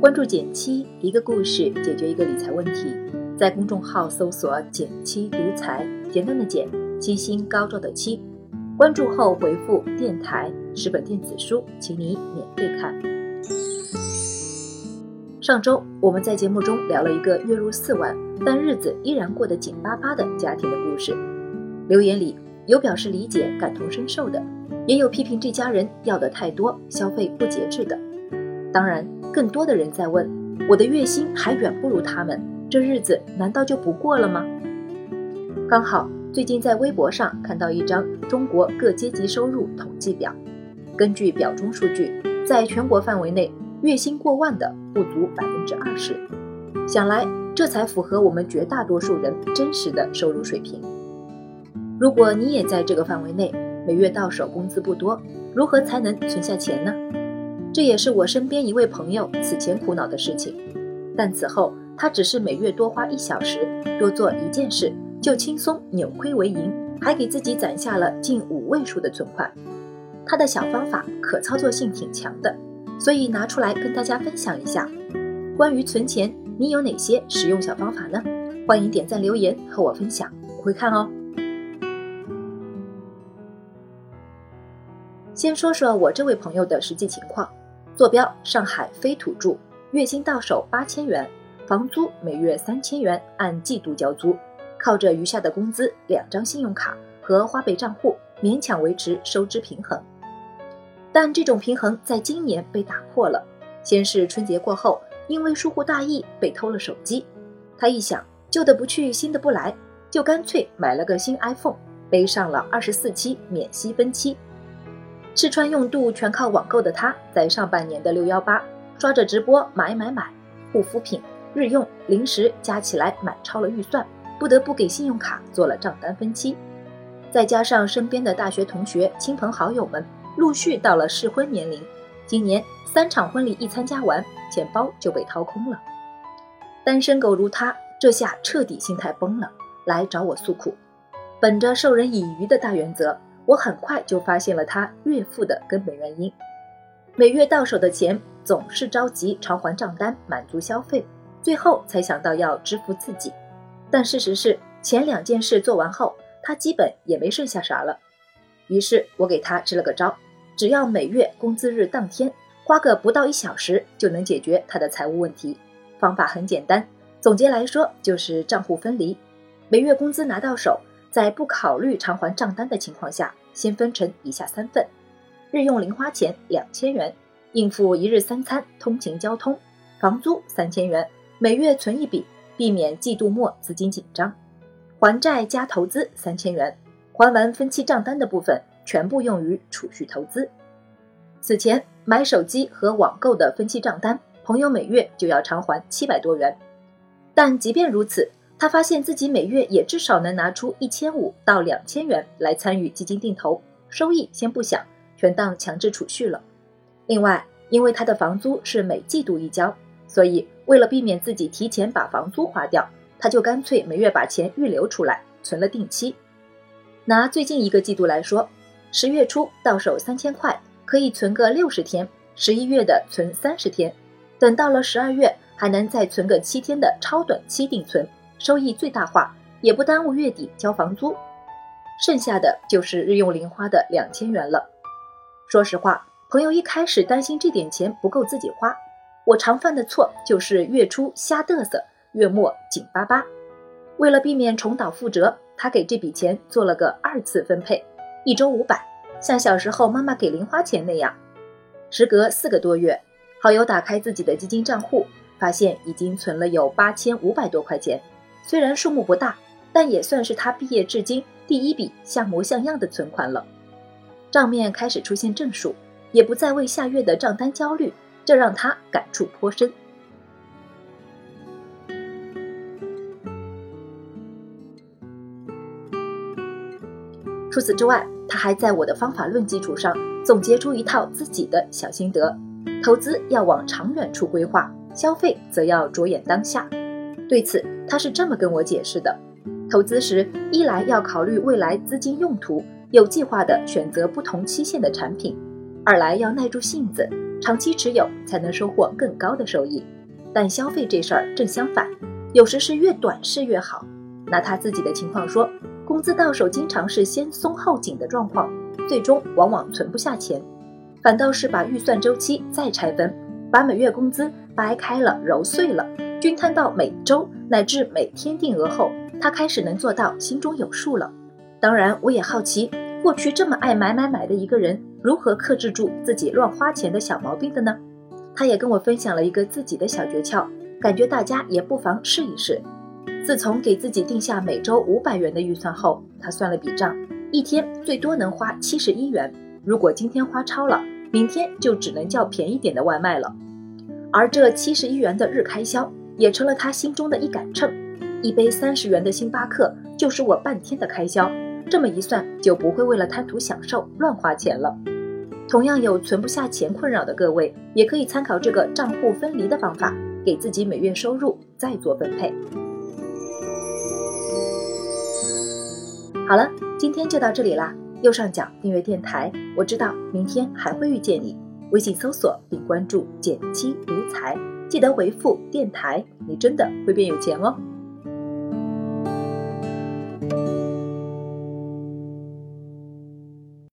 关注减七，一个故事解决一个理财问题。在公众号搜索“减七独裁，简单的减，七星高照的七。关注后回复“电台”十本电子书，请你免费看。上周我们在节目中聊了一个月入四万，但日子依然过得紧巴巴的家庭的故事。留言里有表示理解、感同身受的，也有批评这家人要的太多、消费不节制的。当然。更多的人在问，我的月薪还远不如他们，这日子难道就不过了吗？刚好最近在微博上看到一张中国各阶级收入统计表，根据表中数据，在全国范围内，月薪过万的不足百分之二十，想来这才符合我们绝大多数人真实的收入水平。如果你也在这个范围内，每月到手工资不多，如何才能存下钱呢？这也是我身边一位朋友此前苦恼的事情，但此后他只是每月多花一小时，多做一件事，就轻松扭亏为盈，还给自己攒下了近五位数的存款。他的小方法可操作性挺强的，所以拿出来跟大家分享一下。关于存钱，你有哪些实用小方法呢？欢迎点赞留言和我分享，我会看哦。先说说我这位朋友的实际情况。坐标上海非土著，月薪到手八千元，房租每月三千元，按季度交租，靠着余下的工资、两张信用卡和花呗账户，勉强维持收支平衡。但这种平衡在今年被打破了。先是春节过后，因为疏忽大意被偷了手机，他一想旧的不去，新的不来，就干脆买了个新 iPhone，背上了二十四期免息分期。吃穿用度全靠网购的他，在上半年的六幺八刷着直播买买买，护肤品、日用、零食加起来买超了预算，不得不给信用卡做了账单分期。再加上身边的大学同学、亲朋好友们陆续到了适婚年龄，今年三场婚礼一参加完，钱包就被掏空了。单身狗如他，这下彻底心态崩了，来找我诉苦。本着授人以鱼的大原则。我很快就发现了他月付的根本原因：每月到手的钱总是着急偿还账单，满足消费，最后才想到要支付自己。但事实是，前两件事做完后，他基本也没剩下啥了。于是我给他支了个招：只要每月工资日当天花个不到一小时，就能解决他的财务问题。方法很简单，总结来说就是账户分离，每月工资拿到手。在不考虑偿还账单的情况下，先分成以下三份：日用零花钱两千元，应付一日三餐、通勤交通；房租三千元，每月存一笔，避免季度末资金紧张；还债加投资三千元，还完分期账单的部分全部用于储蓄投资。此前买手机和网购的分期账单，朋友每月就要偿还七百多元，但即便如此。他发现自己每月也至少能拿出一千五到两千元来参与基金定投，收益先不想，全当强制储蓄了。另外，因为他的房租是每季度一交，所以为了避免自己提前把房租花掉，他就干脆每月把钱预留出来，存了定期。拿最近一个季度来说，十月初到手三千块，可以存个六十天；十一月的存三十天，等到了十二月还能再存个七天的超短期定存。收益最大化，也不耽误月底交房租，剩下的就是日用零花的两千元了。说实话，朋友一开始担心这点钱不够自己花，我常犯的错就是月初瞎嘚瑟，月末紧巴巴。为了避免重蹈覆辙，他给这笔钱做了个二次分配，一周五百，像小时候妈妈给零花钱那样。时隔四个多月，好友打开自己的基金账户，发现已经存了有八千五百多块钱。虽然数目不大，但也算是他毕业至今第一笔像模像样的存款了。账面开始出现正数，也不再为下月的账单焦虑，这让他感触颇深。除此之外，他还在我的方法论基础上总结出一套自己的小心得：投资要往长远处规划，消费则要着眼当下。对此，他是这么跟我解释的：投资时，一来要考虑未来资金用途，有计划的选择不同期限的产品；二来要耐住性子，长期持有才能收获更高的收益。但消费这事儿正相反，有时是越短视越好。拿他自己的情况说，工资到手经常是先松后紧的状况，最终往往存不下钱，反倒是把预算周期再拆分，把每月工资掰开了揉碎了，均摊到每周乃至每天定额后，他开始能做到心中有数了。当然，我也好奇，过去这么爱买买买的一个人，如何克制住自己乱花钱的小毛病的呢？他也跟我分享了一个自己的小诀窍，感觉大家也不妨试一试。自从给自己定下每周五百元的预算后，他算了笔账，一天最多能花七十一元。如果今天花超了，明天就只能叫便宜点的外卖了。而这七十一元的日开销，也成了他心中的一杆秤。一杯三十元的星巴克，就是我半天的开销。这么一算，就不会为了贪图享受乱花钱了。同样有存不下钱困扰的各位，也可以参考这个账户分离的方法，给自己每月收入再做分配。好了，今天就到这里啦。右上角订阅电台，我知道明天还会遇见你。微信搜索并关注“减七独财”，记得回复“电台”，你真的会变有钱哦。